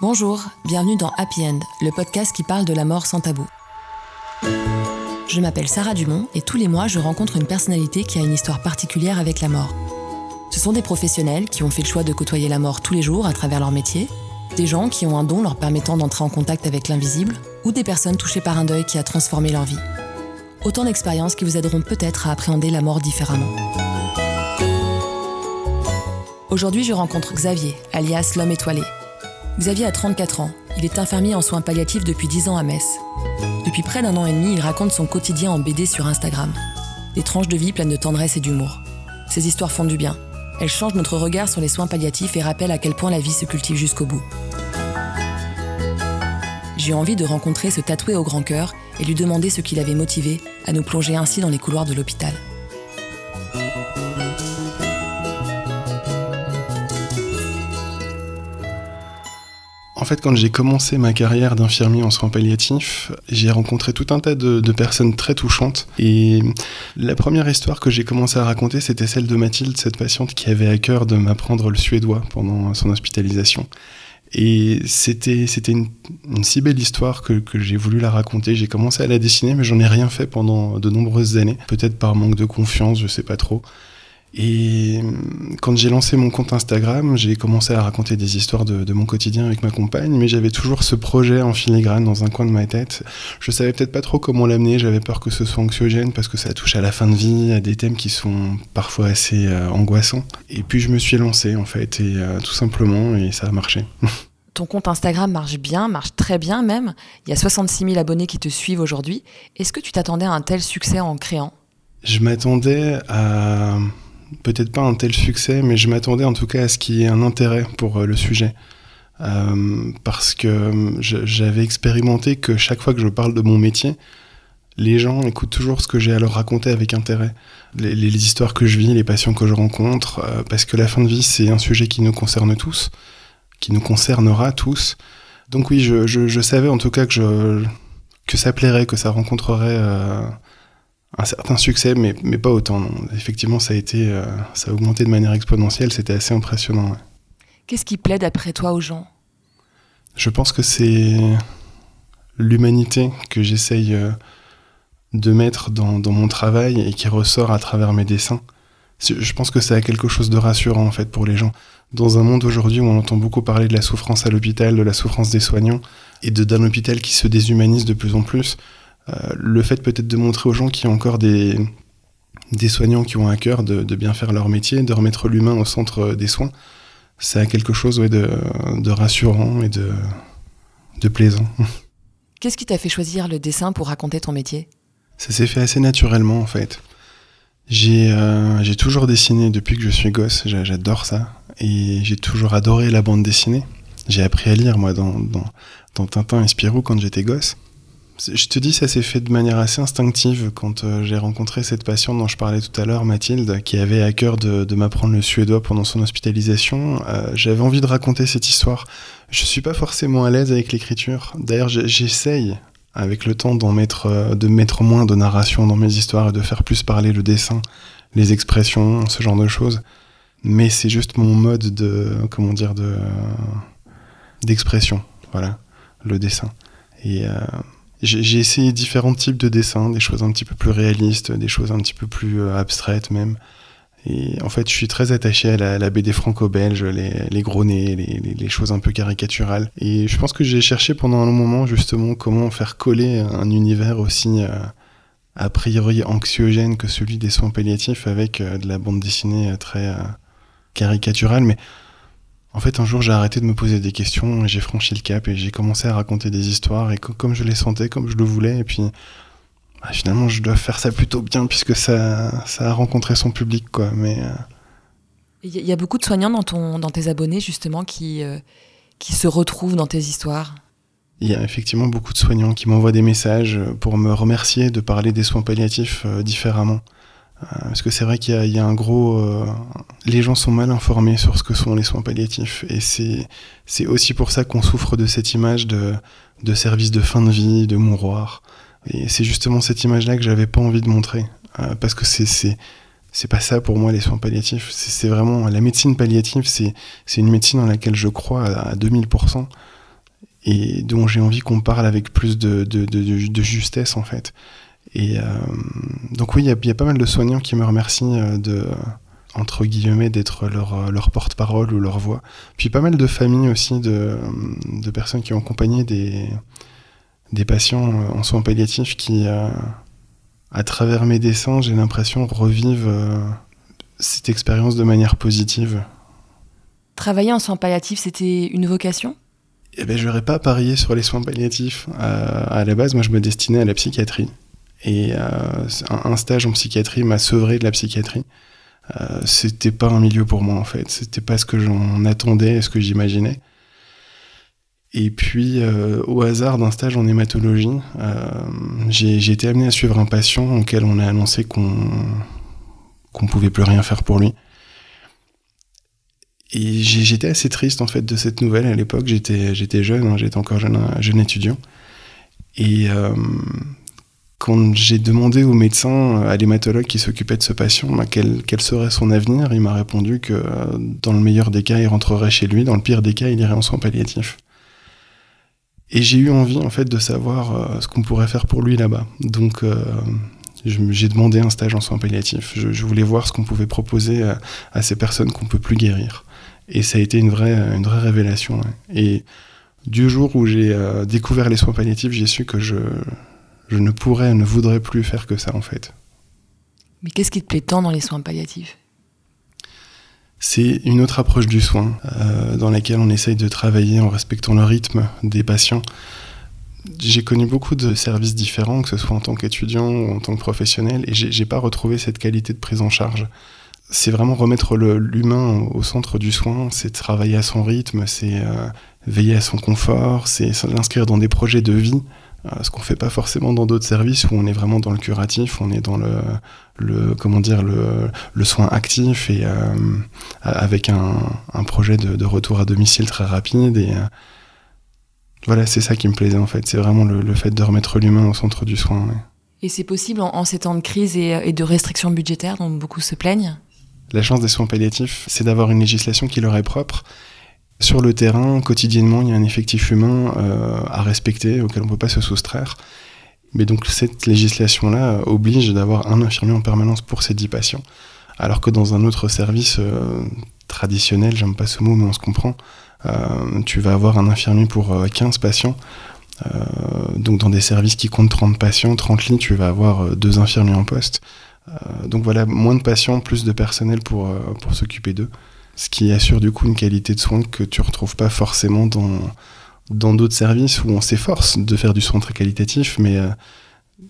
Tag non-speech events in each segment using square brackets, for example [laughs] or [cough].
Bonjour, bienvenue dans Happy End, le podcast qui parle de la mort sans tabou. Je m'appelle Sarah Dumont et tous les mois je rencontre une personnalité qui a une histoire particulière avec la mort. Ce sont des professionnels qui ont fait le choix de côtoyer la mort tous les jours à travers leur métier, des gens qui ont un don leur permettant d'entrer en contact avec l'invisible, ou des personnes touchées par un deuil qui a transformé leur vie. Autant d'expériences qui vous aideront peut-être à appréhender la mort différemment. Aujourd'hui, je rencontre Xavier, alias l'homme étoilé. Xavier a 34 ans. Il est infirmier en soins palliatifs depuis 10 ans à Metz. Depuis près d'un an et demi, il raconte son quotidien en BD sur Instagram. Des tranches de vie pleines de tendresse et d'humour. Ces histoires font du bien. Elles changent notre regard sur les soins palliatifs et rappellent à quel point la vie se cultive jusqu'au bout. J'ai envie de rencontrer ce tatoué au grand cœur et lui demander ce qui l'avait motivé à nous plonger ainsi dans les couloirs de l'hôpital. Fait, quand j'ai commencé ma carrière d'infirmier en soins palliatifs, j'ai rencontré tout un tas de, personnes très touchantes. Et la première histoire que j'ai commencé à raconter, c'était celle de Mathilde, cette patiente qui avait à cœur de m'apprendre le suédois pendant son hospitalisation. Et c'était c'était une, une, si belle histoire que, que j'ai voulu la raconter. J'ai commencé à la dessiner, mais j'en ai rien fait pendant de nombreuses années. Peut-être par manque de confiance, je sais pas trop. Et quand j'ai lancé mon compte Instagram, j'ai commencé à raconter des histoires de, de, mon quotidien avec ma compagne, mais j'avais toujours ce projet en filigrane dans un coin de ma tête. Je savais peut-être pas trop comment l'amener, j'avais peur que ce soit anxiogène parce que ça touche à la fin de vie, à des thèmes qui sont parfois assez euh, angoissants. Et puis je me suis lancé en fait, et euh, tout simplement, et ça a marché. [laughs] Ton compte Instagram marche bien, marche très bien même. Il y a 66 000 abonnés qui te suivent aujourd'hui. Est-ce que tu t'attendais à un tel succès en créant? Je m'attendais à peut-être pas un tel succès, mais je m'attendais en tout cas à ce qu'il y ait un intérêt pour euh, le sujet. Euh, parce que j'avais expérimenté que chaque fois que je parle de mon métier, les gens écoutent toujours ce que j'ai à leur raconter avec intérêt. Les, histoires que je vis, les patients que je rencontre, euh, parce que la fin de vie, c'est un sujet qui nous concerne tous, qui nous concernera tous. Donc oui, je, savais en tout cas que, ça plairait, que ça rencontrerait un certain succès, mais, mais pas autant. Non. Effectivement, ça a été, euh, ça a augmenté de manière exponentielle. C'était assez impressionnant. Ouais. Qu'est-ce qui plaît d'après toi aux gens? Je pense que c'est l'humanité que j'essaye euh, de mettre dans, dans, mon travail et qui ressort à travers mes dessins. Je pense que ça a quelque chose de rassurant en fait pour les gens. Dans un monde aujourd'hui où on entend beaucoup parler de la souffrance à l'hôpital, de la souffrance des soignants et de d'un hôpital qui se déshumanise de plus en plus, le fait peut-être de montrer aux gens qu'il y a encore des, des soignants qui ont un cœur de, de, bien faire leur métier, de remettre l'humain au centre des soins, ça a quelque chose ouais, de, de, rassurant et de, de plaisant. [laughs] Qu'est-ce qui t'a fait choisir le dessin pour raconter ton métier? Ça s'est fait assez naturellement en fait. J'ai euh, toujours dessiné depuis que je suis gosse, j'adore ça. Et j'ai toujours adoré la bande dessinée. J'ai appris à lire moi dans, dans, dans Tintin et Spirou quand j'étais gosse. Je te dis, ça s'est fait de manière assez instinctive quand euh, j'ai rencontré cette patiente dont je parlais tout à l'heure, Mathilde, qui avait à cœur de, m'apprendre le suédois pendant son hospitalisation. Euh, J'avais envie de raconter cette histoire. Je suis pas forcément à l'aise avec l'écriture. D'ailleurs, j'essaye avec le temps d'en mettre, euh, de mettre moins de narration dans mes histoires et de faire plus parler le dessin, les expressions, ce genre de choses. Mais c'est juste mon mode de, comment dire, de d'expression, voilà, le dessin. Et j'ai essayé différents types de dessins, des choses un petit peu plus réalistes, des choses un petit peu plus euh, abstraites même. Et en fait, je suis très attaché à la, BD franco-belge, les, les, gros nez, les, les, les, choses un peu caricaturales. Et je pense que j'ai cherché pendant un long moment justement comment faire coller un univers aussi euh, a priori anxiogène que celui des soins palliatifs avec euh, de la bande dessinée très caricaturale. Mais en fait, un jour, j'ai arrêté de me poser des questions, j'ai franchi le cap et j'ai commencé à raconter des histoires et comme je les sentais, comme je le voulais. Et puis, bah, finalement, je dois faire ça plutôt bien puisque ça, ça a rencontré son public, quoi. Mais il euh... y, a beaucoup de soignants dans ton, dans tes abonnés justement qui, euh, qui se retrouvent dans tes histoires. Il y a effectivement beaucoup de soignants qui m'envoient des messages pour me remercier de parler des soins palliatifs euh, différemment. Euh, parce que c'est vrai qu'il y, a un gros. Euh, les gens sont mal informés sur ce que sont les soins palliatifs. Et c'est aussi pour ça qu'on souffre de cette image de, de service de fin de vie, de mouroir. Et c'est justement cette image-là que j'avais pas envie de montrer. Euh, parce que c'est pas ça pour moi les soins palliatifs. C'est vraiment. La médecine palliative, c'est une médecine dans laquelle je crois à, à 2000%. et dont j'ai envie qu'on parle avec plus de, justesse en fait. Et donc oui, il y, y, a pas mal de soignants qui me remercient de entre guillemets d'être leur, leur porte-parole ou leur voix. Puis pas mal de familles aussi de, de personnes qui ont accompagné des, des patients en soins palliatifs qui, à travers mes dessins, j'ai l'impression revivent cette expérience de manière positive. Travailler en soins palliatifs, c'était une vocation? Eh ben, je n'aurais pas parié sur les soins palliatifs. Euh, à la base, moi, je me destinais à la psychiatrie. Et euh, un, stage en psychiatrie m'a sevré de la psychiatrie. Euh, c'était pas un milieu pour moi, en fait. C'était pas ce que j'en attendais, ce que j'imaginais. Et puis, euh, au hasard d'un stage en hématologie, j'ai été amené à suivre un patient auquel on a annoncé qu'on qu'on pouvait plus rien faire pour lui. Et j'étais assez triste en fait de cette nouvelle à l'époque. J'étais j'étais jeune, hein, j'étais encore jeune, jeune étudiant. Et euh, quand j'ai demandé au médecin, à l'hématologue qui s'occupait de ce patient, bah, quel, serait son avenir, il m'a répondu que dans le meilleur des cas, il rentrerait chez lui, dans le pire des cas, il irait en soins palliatifs. Et j'ai eu envie en fait de savoir euh, ce qu'on pourrait faire pour lui là-bas. Donc euh, j'ai demandé un stage en soins palliatifs. Je, voulais voir ce qu'on pouvait proposer à, ces personnes qu'on peut plus guérir. Et ça a été une vraie, une vraie révélation. Et du jour où j'ai euh, découvert les soins palliatifs, j'ai su que je, je ne pourrais, ne voudrais plus faire que ça en fait. Mais qu'est-ce qui te plaît tant dans les soins palliatifs? C'est une autre approche du soin, euh, dans laquelle on essaye de travailler en respectant le rythme des patients, j'ai connu beaucoup de services différents, que ce soit en tant qu'étudiant ou en tant que professionnel, et j'ai pas retrouvé cette qualité de prise en charge. C'est vraiment remettre l'humain au centre du soin, c'est travailler à son rythme, c'est euh, veiller à son confort, c'est l'inscrire dans des projets de vie, ce qu'on fait pas forcément dans d'autres services où on est vraiment dans le curatif, on est dans le, le comment dire le, le soin actif et euh, avec un, un projet de, de, retour à domicile très rapide et voilà, c'est ça qui me plaisait en fait. C'est vraiment le, fait de remettre l'humain au centre du soin. Et c'est possible en, ces temps de crise et, de restrictions budgétaires dont beaucoup se plaignent? La chance des soins palliatifs, c'est d'avoir une législation qui leur est propre. Sur le terrain, quotidiennement, il y a un effectif humain euh, à respecter, auquel on ne peut pas se soustraire. Mais donc cette législation-là oblige d'avoir un infirmier en permanence pour ces 10 patients. Alors que dans un autre service euh, traditionnel, j'aime pas ce mot, mais on se comprend, euh, tu vas avoir un infirmier pour 15 euh, patients. Euh, donc dans des services qui comptent 30 patients, 30 lits, tu vas avoir deux infirmiers en poste. donc voilà, moins de patients, plus de personnel pour, pour s'occuper d'eux. Ce qui assure du coup une qualité de soins que tu retrouves pas forcément dans dans d'autres services où on s'efforce de faire du soin très qualitatif, mais,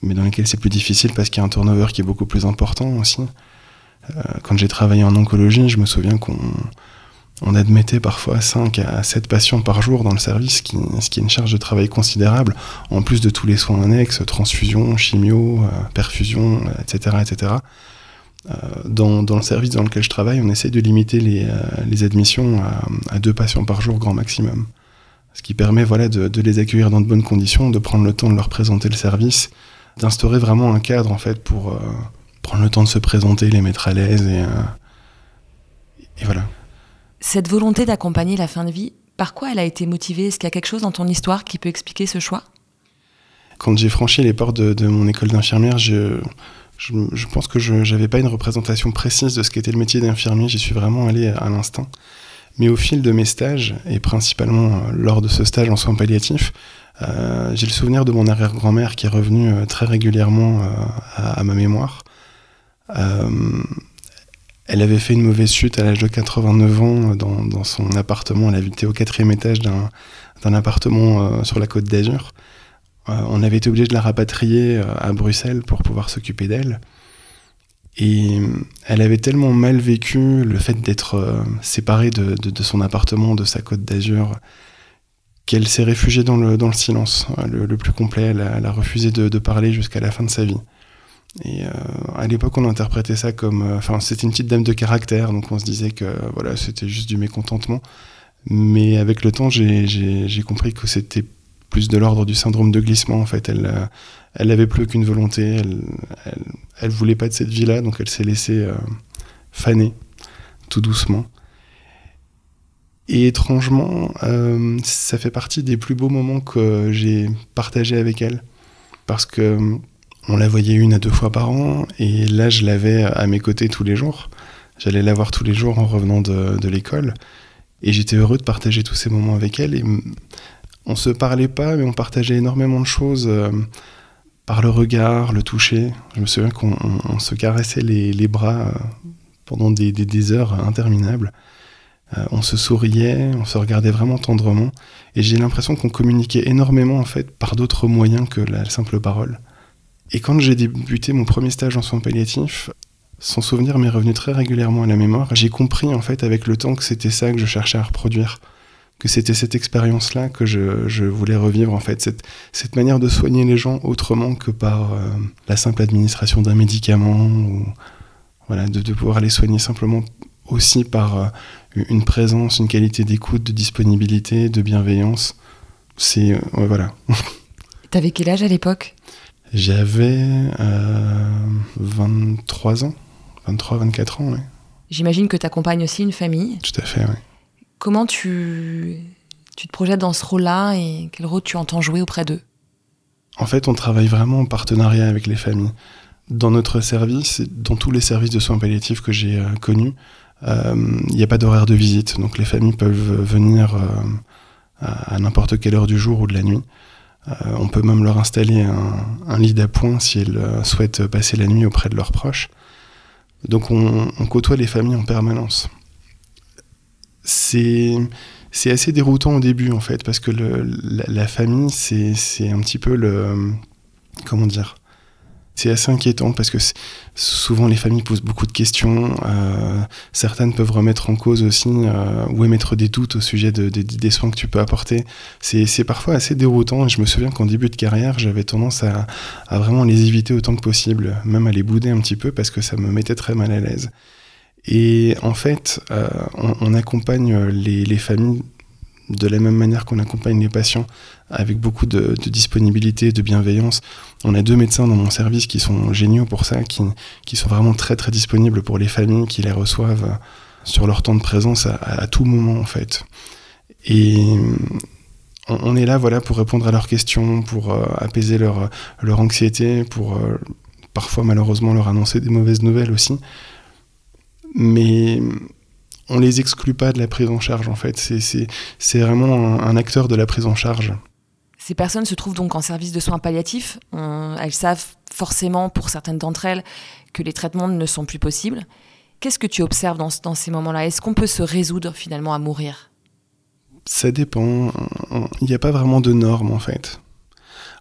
mais dans lesquels c'est plus difficile parce qu'il y a un turnover qui est beaucoup plus important aussi. quand j'ai travaillé en oncologie, je me souviens qu'on on admettait parfois 5 à 7 patients par jour dans le service, ce qui, est une charge de travail considérable, en plus de tous les soins annexes, transfusion, chimio, euh, perfusion, etc. etc. Euh, dans, le service dans lequel je travaille, on essaie de limiter les, euh, admissions à, 2 patients par jour grand maximum. Ce qui permet voilà, de, les accueillir dans de bonnes conditions, de prendre le temps de leur présenter le service, d'instaurer vraiment un cadre en fait pour prendre le temps de se présenter, les mettre à l'aise et, et voilà. Cette volonté d'accompagner la fin de vie, par quoi elle a été motivée? Est-ce qu'il y a quelque chose dans ton histoire qui peut expliquer ce choix? Quand j'ai franchi les portes de, mon école d'infirmière, je, je, pense que je n'avais pas une représentation précise de ce qu'était le métier d'infirmier. J'y suis vraiment allé à l'instinct. Mais au fil de mes stages, et principalement euh, lors de ce stage en soins palliatifs, euh, j'ai le souvenir de mon arrière-grand-mère qui est revenue euh, très régulièrement à, ma mémoire. Elle avait fait une mauvaise chute à l'âge de 89 ans dans, son appartement. Elle habitait au quatrième étage d'un appartement sur la côte d'Azur. Euh, on avait été obligé de la rapatrier euh, à Bruxelles pour pouvoir s'occuper d'elle. Et elle avait tellement mal vécu le fait d'être séparée de, son appartement, de sa côte d'Azur, qu'elle s'est réfugiée dans le, silence le, plus complet. Elle a, refusé de parler jusqu'à la fin de sa vie. Et euh, à l'époque, on interprétait ça comme, euh, enfin, c'était une petite dame de caractère, donc on se disait que voilà, c'était juste du mécontentement. Mais avec le temps, j'ai compris que c'était plus de l'ordre du syndrome de glissement. En fait, elle, euh, elle n'avait plus aucune volonté, elle, elle, voulait pas de cette vie-là, donc elle s'est laissée faner tout doucement. Et étrangement, euh, ça fait partie des plus beaux moments que j'ai partagés avec elle. Parce que on la voyait une à deux fois par an, et là, je l'avais à mes côtés tous les jours. J'allais la voir tous les jours en revenant de, de l'école. Et j'étais heureux de partager tous ces moments avec elle. Et on se parlait pas, mais on partageait énormément de choses euh, par le regard, le toucher. Je me souviens qu'on se caressait les, bras euh, pendant des heures interminables. Euh, on se souriait, on se regardait vraiment tendrement, et j'ai l'impression qu'on communiquait énormément en fait par d'autres moyens que la simple parole. Et quand j'ai débuté mon premier stage en soins palliatifs, son souvenir m'est revenu très régulièrement à la mémoire. J'ai compris en fait avec le temps que c'était ça que je cherchais à reproduire, que c'était cette expérience-là que je, voulais revivre en fait, cette, manière de soigner les gens autrement que par euh, la simple administration d'un médicament ou voilà, de, pouvoir les soigner simplement aussi par euh, une présence, une qualité d'écoute, de disponibilité, de bienveillance. C'est. Euh, voilà. [laughs] T'avais quel âge à l'époque? J'avais 23 ans. 23, 24 ans, oui. J'imagine que tu accompagnes aussi une famille. Tout à fait, oui. Comment tu, te projettes dans ce rôle-là et quel rôle tu entends jouer auprès d'eux? En fait, on travaille vraiment en partenariat avec les familles. Dans notre service, dans tous les services de soins palliatifs que j'ai euh, connus, il euh, n'y a pas d'horaire de visite, donc les familles peuvent venir euh, à, n'importe quelle heure du jour ou de la nuit. On peut même leur installer un, lit d'appoint si elles souhaitent passer la nuit auprès de leurs proches. Donc on, côtoie les familles en permanence. C'est c'est assez déroutant au début en fait parce que la, famille c'est un petit peu le comment dire c'est assez inquiétant parce que souvent les familles posent beaucoup de questions. Euh, certaines peuvent remettre en cause aussi euh, ou émettre des doutes au sujet de, des soins que tu peux apporter. C'est parfois assez déroutant. Et je me souviens qu'en début de carrière, j'avais tendance à, vraiment les éviter autant que possible, même à les bouder un petit peu parce que ça me mettait très mal à l'aise. Et en fait, euh, on, accompagne les, les familles de la même manière qu'on accompagne les patients avec beaucoup de, disponibilité, de bienveillance. On a deux médecins dans mon service qui sont géniaux pour ça, qui, sont vraiment très très disponibles pour les familles qui les reçoivent sur leur temps de présence à, tout moment en fait. Et on, est là voilà pour répondre à leurs questions, pour euh, apaiser leur, anxiété, pour euh, parfois malheureusement leur annoncer des mauvaises nouvelles aussi. Mais on les exclut pas de la prise en charge en fait. C'est vraiment un, acteur de la prise en charge. Ces personnes se trouvent donc en service de soins palliatifs. elles savent forcément, pour certaines d'entre elles, que les traitements ne sont plus possibles. Qu'est-ce que tu observes dans, dans ces moments-là? Est-ce qu'on peut se résoudre finalement à mourir? Ça dépend. Il n'y a pas vraiment de normes en fait.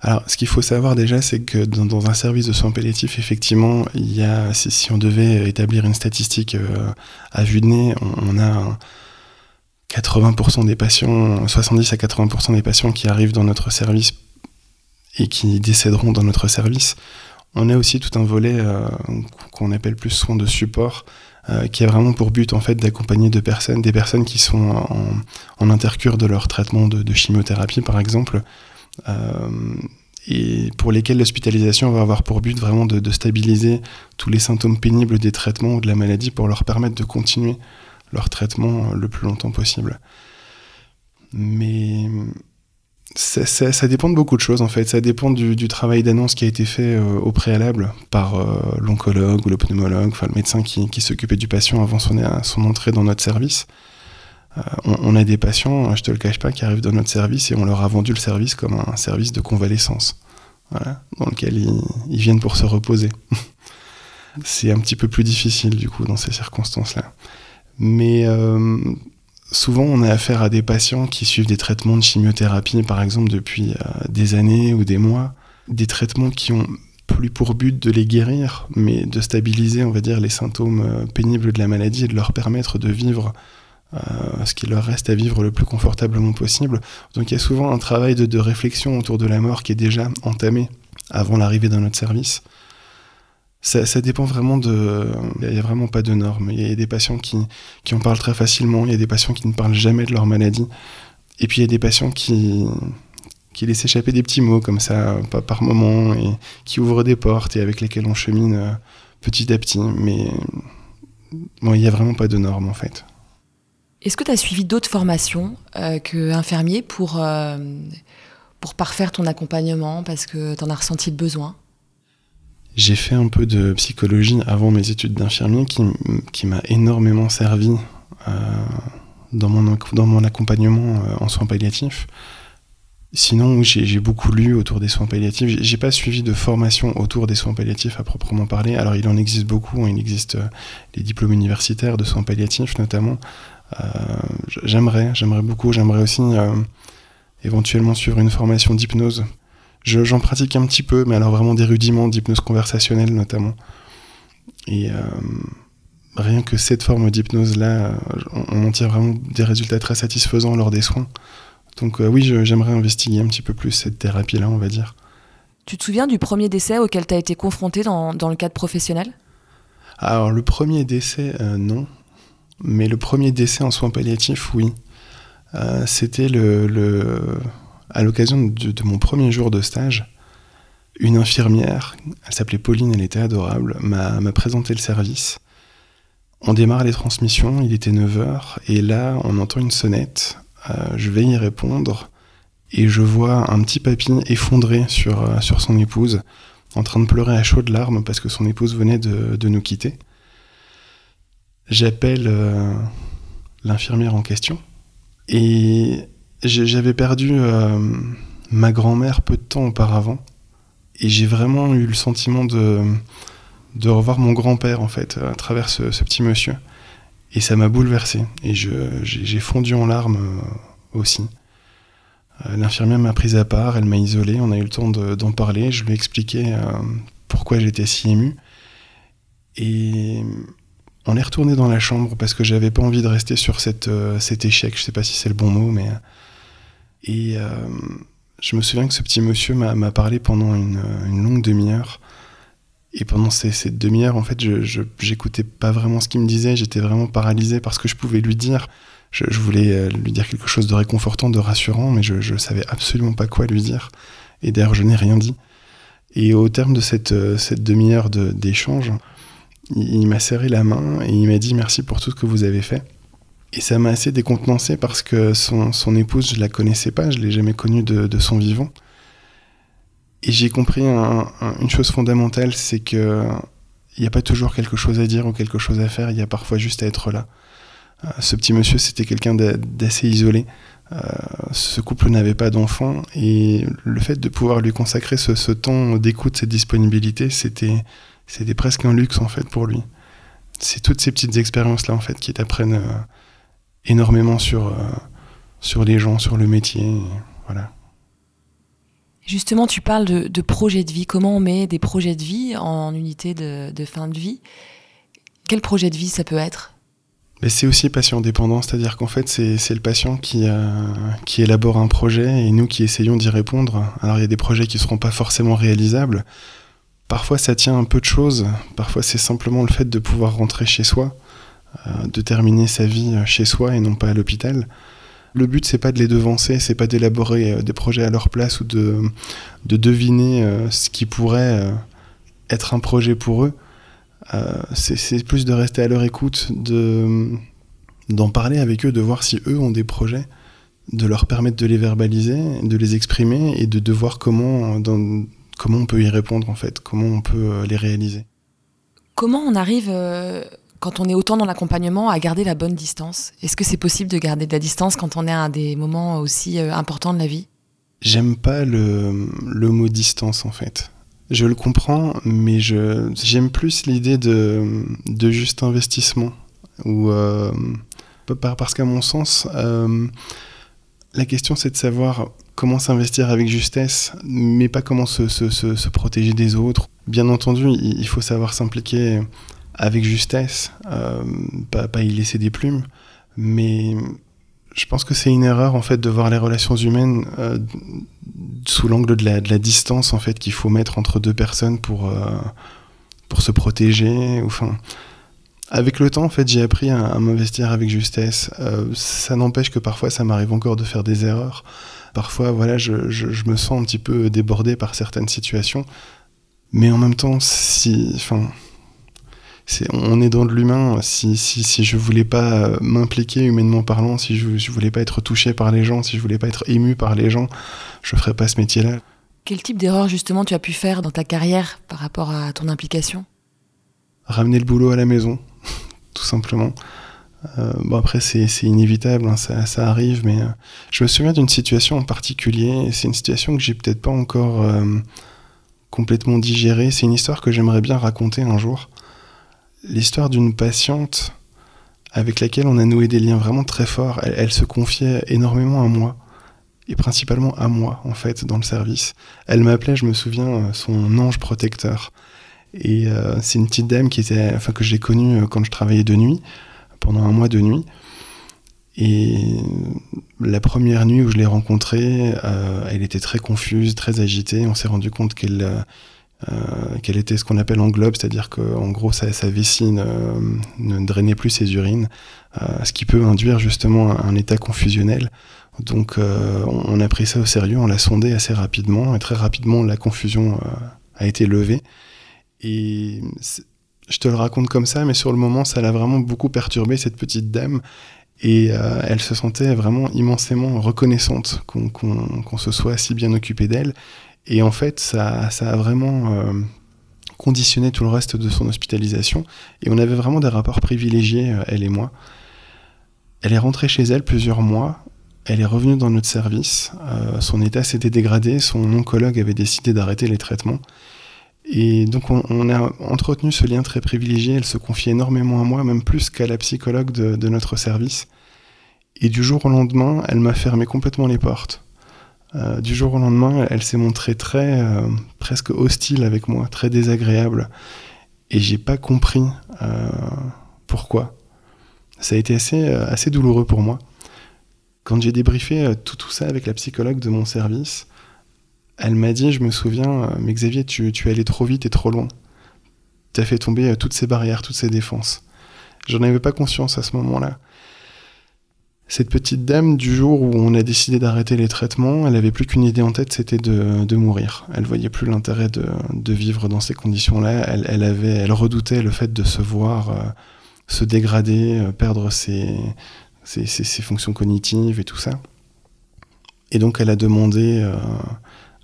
Alors, ce qu'il faut savoir déjà, c'est que dans, un service de soins palliatifs, effectivement, il y a, si, on devait établir une statistique euh, à vue de nez, on, a 80% des patients, 70 à 80% des patients qui arrivent dans notre service et qui décéderont dans notre service. On a aussi tout un volet euh, qu'on appelle plus soins de support, euh, qui a vraiment pour but en fait d'accompagner personnes, des personnes qui sont en, intercure de leur traitement de, chimiothérapie par exemple, euh, et pour lesquels l'hospitalisation va avoir pour but vraiment de, stabiliser tous les symptômes pénibles des traitements ou de la maladie pour leur permettre de continuer leur traitement le plus longtemps possible. Mais ça, dépend de beaucoup de choses en fait. Ça dépend du, travail d'annonce qui a été fait euh, au préalable par euh, l'oncologue ou le pneumologue, enfin le médecin qui, s'occupait du patient avant son entrée dans notre service. Euh, on, a des patients, je te le cache pas, qui arrivent dans notre service et on leur a vendu le service comme un service de convalescence, dans lequel ils, viennent pour se reposer. [laughs] c'est un petit peu plus difficile du coup dans ces circonstances-là. Mais euh, souvent on a affaire à des patients qui suivent des traitements de chimiothérapie par exemple depuis euh, des années ou des mois, des traitements qui ont plus pour but de les guérir, mais de stabiliser, on va dire, les symptômes pénibles de la maladie et de leur permettre de vivre euh, ce qu'il leur reste à vivre le plus confortablement possible. Donc il y a souvent un travail de, réflexion autour de la mort qui est déjà entamé avant l'arrivée dans notre service. Ça, dépend vraiment de... Il n'y a vraiment pas de normes. Il y a des patients qui, qui en parlent très facilement, il y a des patients qui ne parlent jamais de leur maladie. Et puis il y a des patients qui, qui laissent échapper des petits mots comme ça, pas par moment, et qui ouvrent des portes et avec lesquels on chemine euh, petit à petit. Mais bon, il n'y a vraiment pas de normes en fait. Est-ce que tu as suivi d'autres formations euh, qu'infirmier pour, euh, pour parfaire ton accompagnement parce que tu en as ressenti le besoin? J'ai fait un peu de psychologie avant mes études d'infirmier qui, qui m'a énormément servi euh, dans, mon, dans mon accompagnement euh, en soins palliatifs. Sinon, j'ai beaucoup lu autour des soins palliatifs. J'ai pas suivi de formation autour des soins palliatifs à proprement parler. Alors, il en existe beaucoup. Hein. Il existe les diplômes universitaires de soins palliatifs, notamment. Euh, j'aimerais, j'aimerais beaucoup. J'aimerais aussi euh, éventuellement suivre une formation d'hypnose. J'en pratique un petit peu, mais alors vraiment des rudiments d'hypnose conversationnelle, notamment. Et rien que cette forme d'hypnose-là, on en tire vraiment des résultats très satisfaisants lors des soins. Donc euh, oui, j'aimerais investiguer un petit peu plus cette thérapie-là, on va dire. Tu te souviens du premier décès auquel tu as été confronté dans, le cadre professionnel? Alors le premier décès, euh, non. Mais le premier décès en soins palliatifs, oui. Euh, c'était le, à l'occasion de, mon premier jour de stage. Une infirmière, elle s'appelait Pauline, elle était adorable, m'a présenté le service. On démarre les transmissions, il était 9h, et là on entend une sonnette, euh, je vais y répondre et je vois un petit papy effondré sur, euh, sur son épouse, en train de pleurer à chaudes larmes parce que son épouse venait de, nous quitter. J'appelle euh, l'infirmière en question et j'avais perdu ma grand-mère peu de temps auparavant et j'ai vraiment eu le sentiment de, de revoir mon grand-père en fait à travers ce, petit monsieur. Et ça m'a bouleversé. Et j'ai fondu en larmes euh, aussi. Euh, l'infirmière m'a prise à part, elle m'a isolé, on a eu le temps d'en parler, je lui ai expliqué euh, pourquoi j'étais si ému. Et on est retourné dans la chambre parce que j'avais pas envie de rester sur cette, cet échec, je sais pas si c'est le bon mot, mais. Et je me souviens que ce petit monsieur m'a parlé pendant une, longue demi-heure et pendant ces, demi-heures, en fait, je j'écoutais pas vraiment ce qu'il me disait, j'étais vraiment paralysé par ce que je pouvais lui dire. Je, voulais euh, lui dire quelque chose de réconfortant, de rassurant, mais je, je savais absolument pas quoi lui dire. Et d'ailleurs, je n'ai rien dit. Et au terme de cette, euh, cette demi-heure d'échange, il, m'a serré la main et il m'a dit merci pour tout ce que vous avez fait. Et ça m'a assez décontenancé parce que son, son, épouse, je la connaissais pas, je l'ai jamais connue de, de son vivant. Et j'ai compris une chose fondamentale, c'est que il n'y a pas toujours quelque chose à dire ou quelque chose à faire, il y a parfois juste à être là. Euh, ce petit monsieur, c'était quelqu'un d'assez isolé. Euh, ce couple n'avait pas d'enfant et le fait de pouvoir lui consacrer ce, temps d'écoute, cette disponibilité, c'était c'était presque un luxe en fait pour lui. C'est toutes ces petites expériences là en fait qui t'apprennent euh, énormément sur sur les gens, sur le métier, voilà. Justement, tu parles de, de projets de vie. Comment on met des projets de vie en unité de, fin de vie? Quel projet de vie ça peut être? Mais c'est aussi patient dépendant, c'est-à-dire qu'en fait c'est le patient qui, euh, qui élabore un projet et nous qui essayons d'y répondre. Alors il y a des projets qui ne seront pas forcément réalisables. Parfois ça tient un peu de choses, parfois c'est simplement le fait de pouvoir rentrer chez soi, euh, de terminer sa vie chez soi et non pas à l'hôpital. Le but, c'est pas de les devancer, c'est pas d'élaborer euh, des projets à leur place ou de, de deviner euh, ce qui pourrait euh, être un projet pour eux. c'est plus de rester à leur écoute, de d'en parler avec eux, de voir si eux ont des projets, de leur permettre de les verbaliser, de les exprimer et de, de voir comment, comment on peut y répondre en fait, comment on peut les réaliser? Comment on arrive quand on est autant dans l'accompagnement, à garder la bonne distance? Est-ce que c'est possible de garder de la distance quand on est à des moments aussi euh, importants de la vie? J'aime pas le, le, mot distance en fait. Je le comprends, mais je, j'aime plus l'idée de, de juste investissement. Ou, euh, parce qu'à mon sens, euh, la question c'est de savoir comment s'investir avec justesse, mais pas comment se, se, se, protéger des autres. Bien entendu, il faut savoir s'impliquer avec justesse, euh, pas, y laisser des plumes, mais je pense que c'est une erreur en fait de voir les relations humaines euh, sous l'angle de la, de la, distance en fait qu'il faut mettre entre deux personnes pour euh, pour se protéger. Enfin, avec le temps en fait j'ai appris à, m'investir avec justesse. Ça n'empêche que parfois ça m'arrive encore de faire des erreurs. Parfois voilà je, je, je, me sens un petit peu débordé par certaines situations, mais en même temps si enfin on est dans de l'humain. Si, si, si je voulais pas m'impliquer humainement parlant, si je, je voulais pas être touché par les gens, si je voulais pas être ému par les gens, je ferais pas ce métier-là. Quel type d'erreur justement tu as pu faire dans ta carrière par rapport à ton implication? Ramener le boulot à la maison, [laughs] tout simplement. Euh, bon après c'est inévitable, hein, ça, ça, arrive, mais euh, je me souviens d'une situation en particulier. C'est une situation que j'ai peut-être pas encore euh, complètement digérée. C'est une histoire que j'aimerais bien raconter un jour. L'histoire d'une patiente avec laquelle on a noué des liens vraiment très forts. Elle, se confiait énormément à moi et principalement à moi en fait dans le service. Elle m'appelait, je me souviens, son ange protecteur. Et c'est une petite dame qui était, enfin que j'ai connue quand je travaillais de nuit pendant un mois de nuit. Et la première nuit où je l'ai rencontrée, euh, elle était très confuse, très agitée. On s'est rendu compte qu'elle euh, qu'elle était ce qu'on appelle en globe, c'est-à-dire qu'en gros sa, vessie ne, drainait plus ses urines, euh, ce qui peut induire justement un, état confusionnel. Donc on a pris ça au sérieux, on l'a sondé assez rapidement, et très rapidement la confusion a été levée. Et je te le raconte comme ça, mais sur le moment, ça l'a vraiment beaucoup perturbé, cette petite dame. Et euh, elle se sentait vraiment immensément reconnaissante qu'on se soit si bien occupé d'elle. Et en fait, ça, ça a vraiment euh, conditionné tout le reste de son hospitalisation. Et on avait vraiment des rapports privilégiés, euh, elle et moi. Elle est rentrée chez elle plusieurs mois. Elle est revenue dans notre service. son état s'était dégradé. Son oncologue avait décidé d'arrêter les traitements. Et donc on, a entretenu ce lien très privilégié, elle se confiait énormément à moi, même plus qu'à la psychologue de, notre service. Et du jour au lendemain, elle m'a fermé complètement les portes. Euh, du jour au lendemain, elle s'est montrée très, euh, presque hostile avec moi, très désagréable. Et j'ai pas compris euh, pourquoi. Ça a été assez, assez douloureux pour moi. Quand j'ai débriefé tout, tout ça avec la psychologue de mon service, elle m'a dit, je me souviens, euh, mais Xavier, tu, tu es allé trop vite et trop loin. Tu as fait tomber euh, toutes ces barrières, toutes ces défenses. J'en avais pas conscience à ce moment-là. Cette petite dame, du jour où on a décidé d'arrêter les traitements, elle avait plus qu'une idée en tête, c'était de, de, mourir. Elle voyait plus l'intérêt de, de, vivre dans ces conditions-là. Elle, avait, elle redoutait le fait de se voir euh, se dégrader, perdre ses, ses, ses, fonctions cognitives et tout ça. Et donc elle a demandé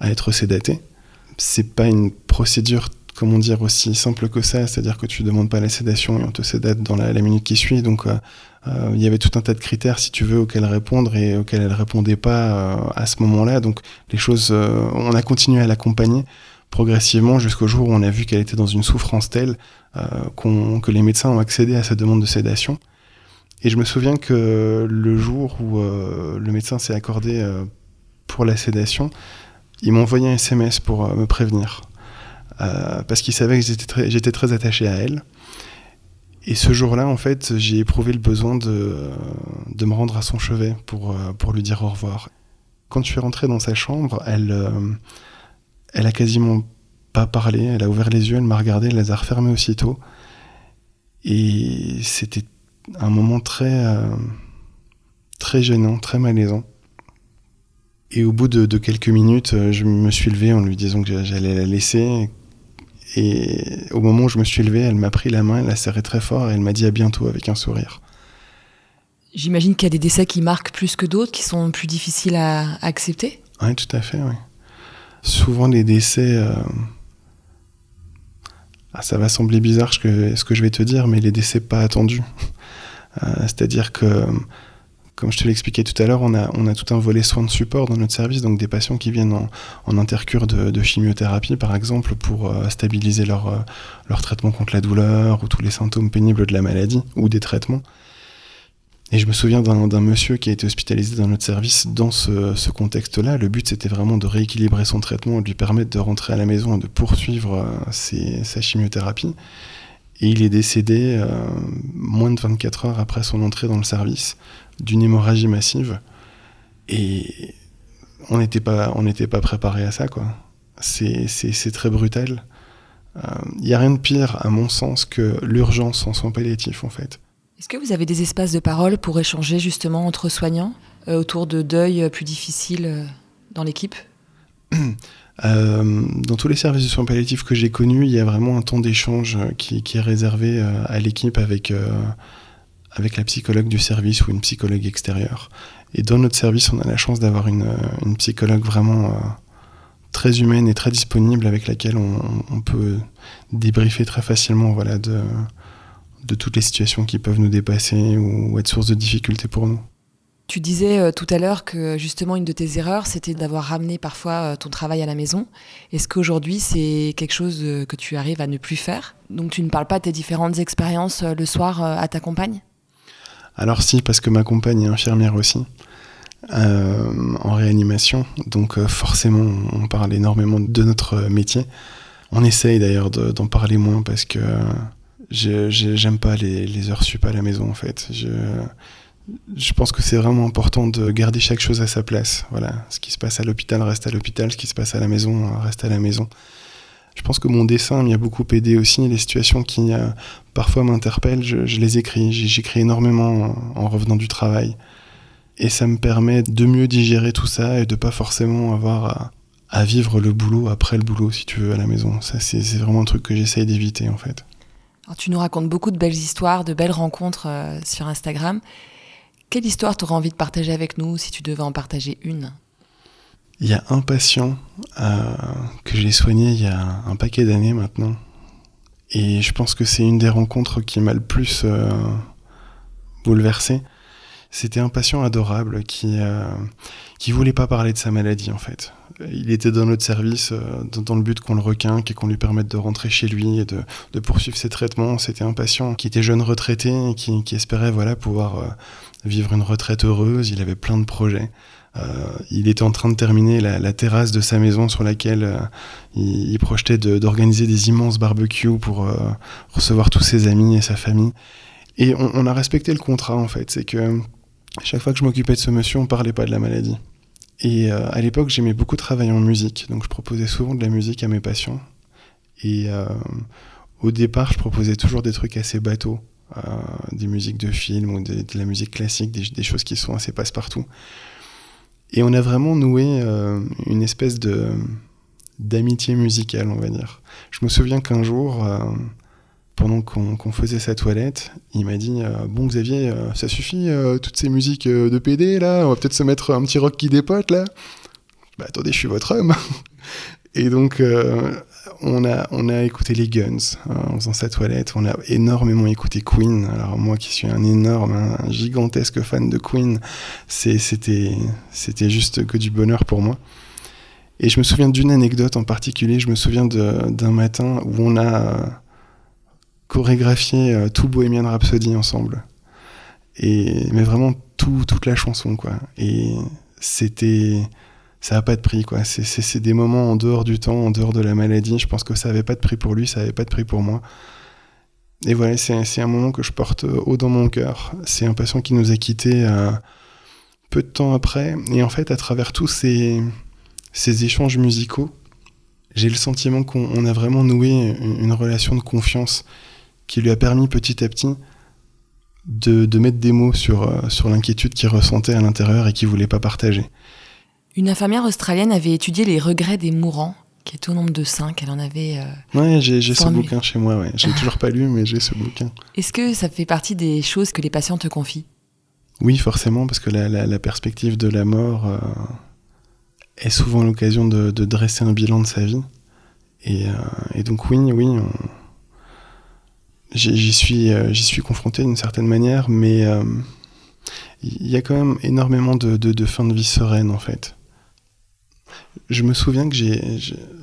à être sédaté. C'est pas une procédure, comment dire, aussi simple que ça, c'est-à-dire que tu demandes pas la sédation et on te sédate dans la, minute qui suit. Donc euh, euh, il y avait tout un tas de critères, si tu veux, auxquels répondre et auxquels elle répondait pas euh, à ce moment-là. Donc les choses, on a continué à l'accompagner progressivement jusqu'au jour où on a vu qu'elle était dans une souffrance telle que les médecins ont accédé à sa demande de sédation. Et je me souviens que le jour où le médecin s'est accordé pour la sédation, il m'a envoyé un SMS pour euh, me prévenir. Euh, parce qu'il savait que j'étais très, attaché à elle. Et ce jour-là, en fait, j'ai éprouvé le besoin de, de, me rendre à son chevet pour, euh, pour lui dire au revoir. Quand je suis rentré dans sa chambre, elle, elle a quasiment pas parlé, elle a ouvert les yeux, elle m'a regardé, elle les a refermés aussitôt. Et c'était un moment très, très gênant, très malaisant. Et au bout de, quelques minutes, euh, je me suis levé en lui disant que j'allais la laisser. Et au moment où je me suis levé, elle m'a pris la main, elle l'a serré très fort et elle m'a dit à bientôt avec un sourire. J'imagine qu'il y a des décès qui marquent plus que d'autres, qui sont plus difficiles à accepter Oui, tout à fait, oui. Souvent, les décès. Euh, ah, ça va sembler bizarre ce que, ce que je vais te dire, mais les décès pas attendus. [laughs] Euh, c'est-à-dire que comme je te l'expliquais tout à l'heure, on a, tout un volet soins de support dans notre service, donc des patients qui viennent en, intercure de, chimiothérapie, par exemple, pour euh, stabiliser leur, euh, leur traitement contre la douleur ou tous les symptômes pénibles de la maladie ou des traitements. Et je me souviens d'un monsieur qui a été hospitalisé dans notre service dans ce, contexte-là. Le but, c'était vraiment de rééquilibrer son traitement, de lui permettre de rentrer à la maison et de poursuivre euh, sa chimiothérapie. Et il est décédé moins de 24 heures après son entrée dans le service d'une hémorragie massive. Et on n'était pas, on n'était pas préparé à ça, quoi. C'est, c'est, très brutal. Il euh, n'y a rien de pire, à mon sens, que l'urgence en soins palliatifs, en fait. Est-ce que vous avez des espaces de parole pour échanger justement entre soignants euh, autour de deuils plus difficiles euh, dans l'équipe? [clears throat] Euh, dans tous les services de soins palliatifs que j'ai connus, il y a vraiment un temps d'échange qui, est réservé euh, à l'équipe avec, euh, avec la psychologue du service ou une psychologue extérieure. Et dans notre service, on a la chance d'avoir une, une, psychologue vraiment très humaine et très disponible avec laquelle on, peut débriefer très facilement voilà, de, toutes les situations qui peuvent nous dépasser ou être source de difficultés pour nous. Tu disais euh, tout à l'heure que justement une de tes erreurs, c'était d'avoir ramené parfois euh, ton travail à la maison. Est-ce qu'aujourd'hui c'est quelque chose euh, que tu arrives à ne plus faire? Donc tu ne parles pas de tes différentes expériences le soir à ta compagne? Alors si, parce que ma compagne est infirmière aussi. en réanimation, donc forcément on parle énormément de notre métier. On essaye d'ailleurs d'en parler moins parce que j'aime pas les, les, heures sup à la maison en fait. Je, je pense que c'est vraiment important de garder chaque chose à sa place. Voilà, ce qui se passe à l'hôpital reste à l'hôpital, ce qui se passe à la maison reste à la maison. Je pense que mon dessin m'y a beaucoup aidé aussi. Les situations qui euh, parfois m'interpellent, je, les écris. J'écris énormément en, revenant du travail. Et ça me permet de mieux digérer tout ça et de pas forcément avoir à, vivre le boulot après le boulot, si tu veux, à la maison. Ça, c'est vraiment un truc que j'essaye d'éviter, en fait. tu nous racontes beaucoup de belles histoires, de belles rencontres euh, sur Instagram. Quelle histoire t'aurais envie de partager avec nous si tu devais en partager une? Il y a un patient que j'ai soigné il y a un paquet d'années maintenant. Et je pense que c'est une des rencontres qui m'a le plus euh, bouleversé. C'était un patient adorable qui euh, qui voulait pas parler de sa maladie en fait. Il était dans notre service dans, le but qu'on le requinque et qu'on lui permette de rentrer chez lui et de, de poursuivre ses traitements. C'était un patient qui était jeune retraité et qui, qui espérait voilà pouvoir vivre une retraite heureuse, il avait plein de projets. Euh, il était en train de terminer la, terrasse de sa maison sur laquelle euh, il, projetait d'organiser des immenses barbecues pour euh, recevoir tous ses amis et sa famille. Et on, a respecté le contrat en fait, c'est que chaque fois que je m'occupais de ce monsieur, on parlait pas de la maladie. Et à l'époque, j'aimais beaucoup travailler en musique, donc je proposais souvent de la musique à mes patients. Et au départ, je proposais toujours des trucs assez bateaux. Des musiques de films ou de, la musique classique, des, choses qui sont assez passe-partout. Et on a vraiment noué euh, une espèce de d'amitié musicale, on va dire. Je me souviens qu'un jour, euh, pendant qu'on faisait sa toilette, il m'a dit Bon, Xavier, ça suffit, toutes ces musiques de PD, là, on va peut-être se mettre un petit rock qui dépote, là. Bah, attendez, je suis votre homme. [laughs] Et donc, on a, on a écouté les Guns hein, en faisant sa toilette. On a énormément écouté Queen. Alors moi qui suis un énorme, un gigantesque fan de Queen, c'était, juste que du bonheur pour moi. Et je me souviens d'une anecdote en particulier. Je me souviens d'un matin où on a chorégraphié euh, tout Bohemian Rhapsody ensemble. Et, mais vraiment tout, toute la chanson, quoi. Et c'était ça n'a pas de prix, quoi. C'est des moments en dehors du temps, en dehors de la maladie. Je pense que ça n'avait pas de prix pour lui, ça n'avait pas de prix pour moi. Et voilà, c'est un moment que je porte haut dans mon cœur. C'est un patient qui nous a quittés euh, peu de temps après. Et en fait, à travers tous ces, échanges musicaux, j'ai le sentiment qu'on a vraiment noué une, relation de confiance qui lui a permis petit à petit de, mettre des mots sur, euh, sur l'inquiétude qu'il ressentait à l'intérieur et qu'il voulait pas partager. Une infirmière australienne avait étudié les regrets des mourants, qui est au nombre de cinq. Elle en avait. Euh, ouais, j'ai ce bouquin chez moi, ouais. J'ai toujours pas lu, mais j'ai ce bouquin. Est-ce que ça fait partie des choses que les patients te confient? Oui, forcément, parce que la, perspective de la mort euh, est souvent l'occasion de, dresser un bilan de sa vie. Et, euh, donc, oui, oui, j'y suis, j'y suis confronté d'une certaine manière, mais il y a quand même énormément de, de, de fins de vie sereines, en fait. Je me souviens que j'ai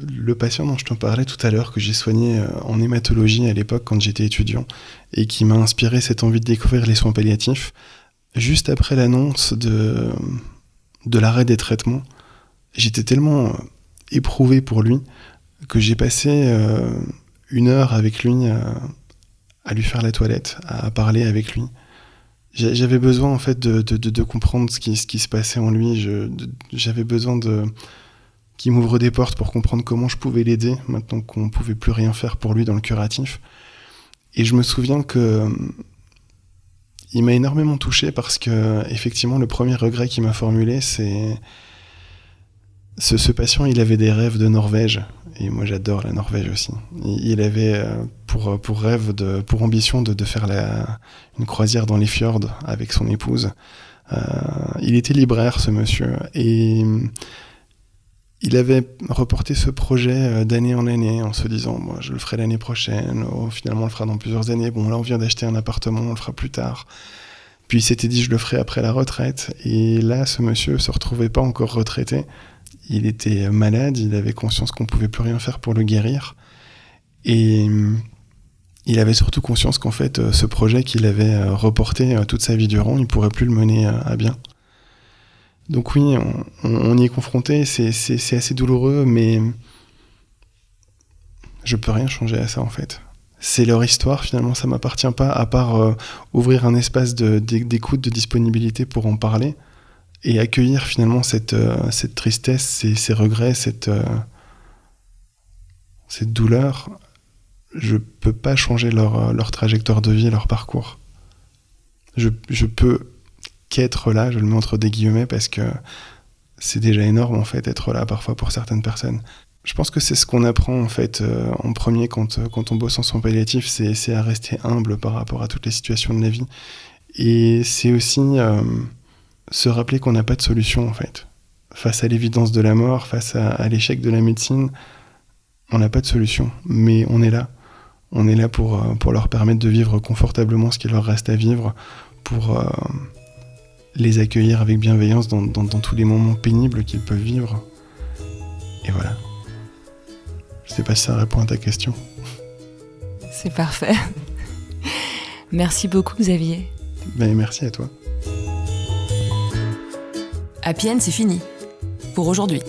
le patient dont je te parlais tout à l'heure, que j'ai soigné euh, en hématologie à l'époque quand j'étais étudiant, et qui m'a inspiré cette envie de découvrir les soins palliatifs. Juste après l'annonce de, de l'arrêt des traitements, j'étais tellement euh, éprouvé pour lui que j'ai passé euh, une heure avec lui à, lui faire la toilette, à parler avec lui. J'avais besoin en fait de, de, de, comprendre ce qui, ce qui se passait en lui. J'avais besoin de qui m'ouvre des portes pour comprendre comment je pouvais l'aider, maintenant qu'on ne pouvait plus rien faire pour lui dans le curatif. Et je me souviens que euh, il m'a énormément touché parce que effectivement le premier regret qu'il m'a formulé c'est Ce, patient, il avait des rêves de Norvège, et moi j'adore la Norvège aussi. Il avait euh, pour, pour rêve, de, pour ambition de, de faire la, une croisière dans les fjords avec son épouse. Euh, il était libraire, ce monsieur, et il avait reporté ce projet euh, d'année en année en se disant moi je le ferai l'année prochaine, oh, finalement on le fera dans plusieurs années, bon là on vient d'acheter un appartement, on le fera plus tard. Puis il s'était dit je le ferai après la retraite et là ce monsieur se retrouvait pas encore retraité, il était malade, il avait conscience qu'on pouvait plus rien faire pour le guérir et il avait surtout conscience qu'en fait euh, ce projet qu'il avait euh, reporté toute sa vie durant, il pourrait plus le mener à bien. Donc oui, on, y est confronté, c'est assez douloureux, mais je peux rien changer à ça en fait. C'est leur histoire, finalement, ça m'appartient pas, à part euh, ouvrir un espace d'écoute, de, disponibilité pour en parler, et accueillir finalement cette, euh, tristesse, ces, regrets, cette, euh, cette douleur. Je peux pas changer leur, trajectoire de vie, leur parcours. Je peux qu'être là, je le mets entre des guillemets parce que c'est déjà énorme en fait être là parfois pour certaines personnes. Je pense que c'est ce qu'on apprend en fait euh, en premier quand, euh, quand on bosse en soins palliatifs, c'est à rester humble par rapport à toutes les situations de la vie. Et c'est aussi euh, se rappeler qu'on n'a pas de solution en fait. Face à l'évidence de la mort, face à, l'échec de la médecine, on n'a pas de solution. Mais on est là. On est là pour, pour leur permettre de vivre confortablement ce qu'il leur reste à vivre, pour les accueillir avec bienveillance dans, tous les moments pénibles qu'ils peuvent vivre. Et voilà. Je sais pas si ça répond à ta question. C'est parfait. Merci beaucoup Xavier. Ben, merci à toi. Happy End, c'est fini. Pour aujourd'hui.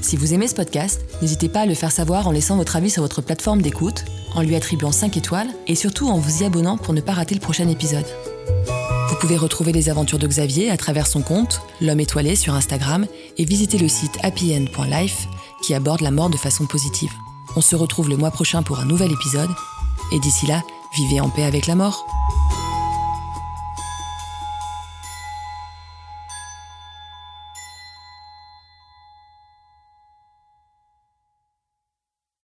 Si vous aimez ce podcast, n'hésitez pas à le faire savoir en laissant votre avis sur votre plateforme d'écoute, en lui attribuant 5 étoiles et surtout en vous y abonnant pour ne pas rater le prochain épisode. Vous pouvez retrouver les aventures de Xavier à travers son compte, L'homme étoilé sur Instagram, et visiter le site happyend.life qui aborde la mort de façon positive. On se retrouve le mois prochain pour un nouvel épisode, et d'ici là, vivez en paix avec la mort.